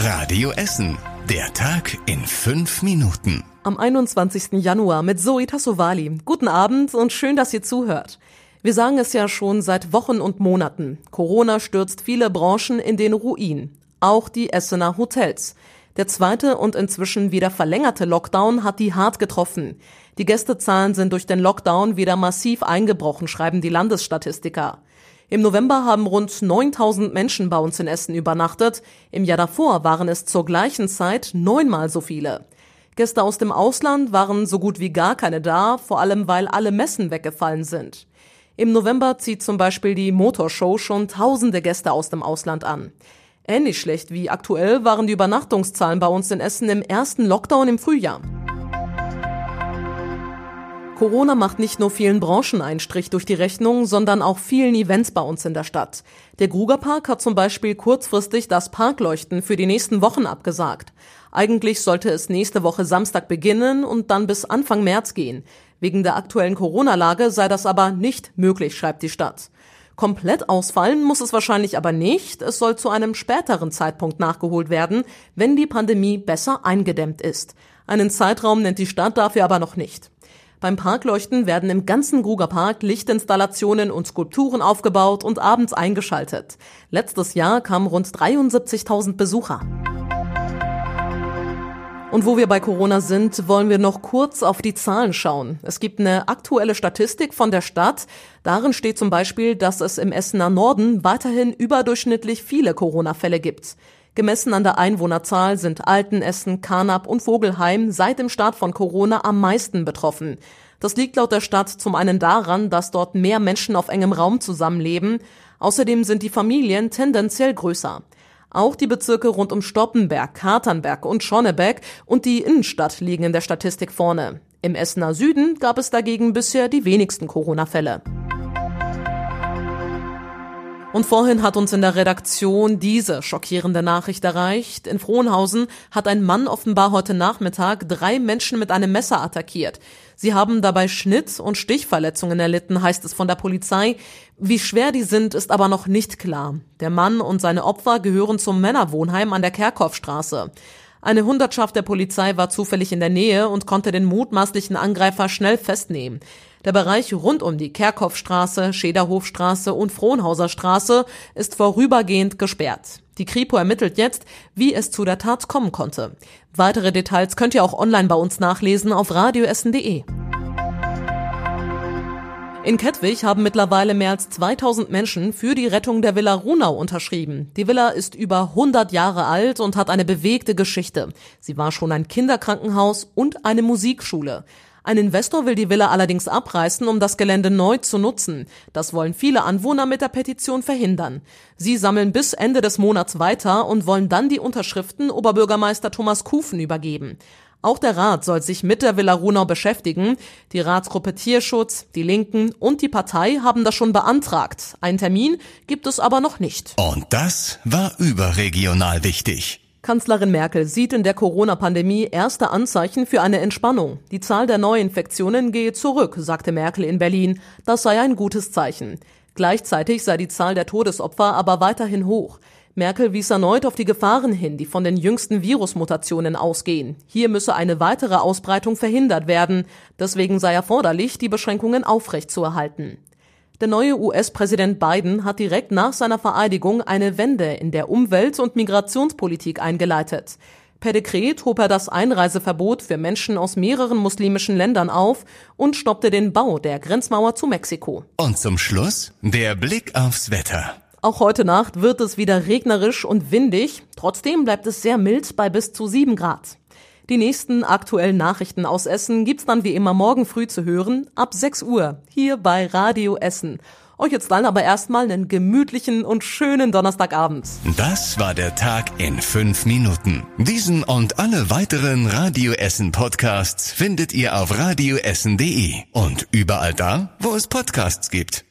Radio Essen. Der Tag in fünf Minuten. Am 21. Januar mit Zoe Tassovali. Guten Abend und schön, dass ihr zuhört. Wir sagen es ja schon seit Wochen und Monaten. Corona stürzt viele Branchen in den Ruin. Auch die Essener Hotels. Der zweite und inzwischen wieder verlängerte Lockdown hat die hart getroffen. Die Gästezahlen sind durch den Lockdown wieder massiv eingebrochen, schreiben die Landesstatistiker. Im November haben rund 9000 Menschen bei uns in Essen übernachtet. Im Jahr davor waren es zur gleichen Zeit neunmal so viele. Gäste aus dem Ausland waren so gut wie gar keine da, vor allem weil alle Messen weggefallen sind. Im November zieht zum Beispiel die Motorshow schon tausende Gäste aus dem Ausland an. Ähnlich schlecht wie aktuell waren die Übernachtungszahlen bei uns in Essen im ersten Lockdown im Frühjahr. Corona macht nicht nur vielen Branchen einen Strich durch die Rechnung, sondern auch vielen Events bei uns in der Stadt. Der Grugerpark hat zum Beispiel kurzfristig das Parkleuchten für die nächsten Wochen abgesagt. Eigentlich sollte es nächste Woche Samstag beginnen und dann bis Anfang März gehen. Wegen der aktuellen Corona-Lage sei das aber nicht möglich, schreibt die Stadt. Komplett ausfallen muss es wahrscheinlich aber nicht. Es soll zu einem späteren Zeitpunkt nachgeholt werden, wenn die Pandemie besser eingedämmt ist. Einen Zeitraum nennt die Stadt dafür aber noch nicht. Beim Parkleuchten werden im ganzen Grugerpark Lichtinstallationen und Skulpturen aufgebaut und abends eingeschaltet. Letztes Jahr kamen rund 73.000 Besucher. Und wo wir bei Corona sind, wollen wir noch kurz auf die Zahlen schauen. Es gibt eine aktuelle Statistik von der Stadt. Darin steht zum Beispiel, dass es im Essener Norden weiterhin überdurchschnittlich viele Corona-Fälle gibt. Gemessen an der Einwohnerzahl sind Altenessen, Karnap und Vogelheim seit dem Start von Corona am meisten betroffen. Das liegt laut der Stadt zum einen daran, dass dort mehr Menschen auf engem Raum zusammenleben. Außerdem sind die Familien tendenziell größer. Auch die Bezirke rund um Stoppenberg, Katernberg und Schonnebeck und die Innenstadt liegen in der Statistik vorne. Im Essener Süden gab es dagegen bisher die wenigsten Corona-Fälle. Und vorhin hat uns in der Redaktion diese schockierende Nachricht erreicht. In Frohnhausen hat ein Mann offenbar heute Nachmittag drei Menschen mit einem Messer attackiert. Sie haben dabei Schnitt- und Stichverletzungen erlitten, heißt es von der Polizei. Wie schwer die sind, ist aber noch nicht klar. Der Mann und seine Opfer gehören zum Männerwohnheim an der Kerkhoffstraße. Eine Hundertschaft der Polizei war zufällig in der Nähe und konnte den mutmaßlichen Angreifer schnell festnehmen. Der Bereich rund um die Kerkhoffstraße, Schederhofstraße und Frohnhauser Straße ist vorübergehend gesperrt. Die Kripo ermittelt jetzt, wie es zu der Tat kommen konnte. Weitere Details könnt ihr auch online bei uns nachlesen auf radioessen.de. In Kettwig haben mittlerweile mehr als 2000 Menschen für die Rettung der Villa Runau unterschrieben. Die Villa ist über 100 Jahre alt und hat eine bewegte Geschichte. Sie war schon ein Kinderkrankenhaus und eine Musikschule. Ein Investor will die Villa allerdings abreißen, um das Gelände neu zu nutzen. Das wollen viele Anwohner mit der Petition verhindern. Sie sammeln bis Ende des Monats weiter und wollen dann die Unterschriften Oberbürgermeister Thomas Kufen übergeben. Auch der Rat soll sich mit der Villa Runau beschäftigen. Die Ratsgruppe Tierschutz, die Linken und die Partei haben das schon beantragt. Einen Termin gibt es aber noch nicht. Und das war überregional wichtig. Kanzlerin Merkel sieht in der Corona-Pandemie erste Anzeichen für eine Entspannung. Die Zahl der Neuinfektionen gehe zurück, sagte Merkel in Berlin. Das sei ein gutes Zeichen. Gleichzeitig sei die Zahl der Todesopfer aber weiterhin hoch. Merkel wies erneut auf die Gefahren hin, die von den jüngsten Virusmutationen ausgehen. Hier müsse eine weitere Ausbreitung verhindert werden. Deswegen sei erforderlich, die Beschränkungen aufrechtzuerhalten. Der neue US-Präsident Biden hat direkt nach seiner Vereidigung eine Wende in der Umwelt- und Migrationspolitik eingeleitet. Per Dekret hob er das Einreiseverbot für Menschen aus mehreren muslimischen Ländern auf und stoppte den Bau der Grenzmauer zu Mexiko. Und zum Schluss der Blick aufs Wetter. Auch heute Nacht wird es wieder regnerisch und windig. Trotzdem bleibt es sehr mild bei bis zu sieben Grad. Die nächsten aktuellen Nachrichten aus Essen gibt's dann wie immer morgen früh zu hören, ab 6 Uhr, hier bei Radio Essen. Euch jetzt dann aber erstmal einen gemütlichen und schönen Donnerstagabend. Das war der Tag in fünf Minuten. Diesen und alle weiteren Radio Essen Podcasts findet ihr auf radioessen.de und überall da, wo es Podcasts gibt.